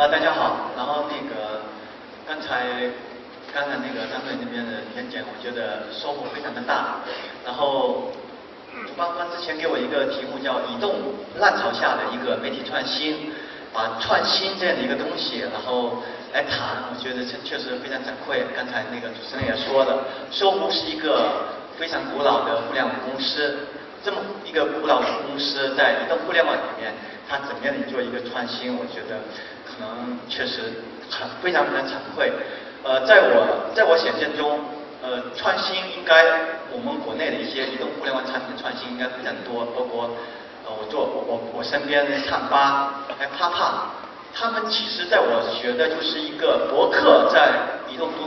啊，大家好。然后那个刚才刚才那个张队那边的演讲，我觉得收获非常的大。然后主办方之前给我一个题目叫“移动浪潮下的一个媒体创新”，把创新这样的一个东西，然后来谈，我觉得这确实非常惭愧。刚才那个主持人也说了，搜狐是一个非常古老的互联网公司，这么一个古老的公司在移动互联网里面。他怎么样做一个创新？我觉得可能确实很非常非常惭愧。呃，在我在我想象中，呃，创新应该我们国内的一些移动互联网产品的创新应该非常多，包括呃我做我我我身边的唱吧还有啪啪，他们其实在我学的就是一个博客在移动互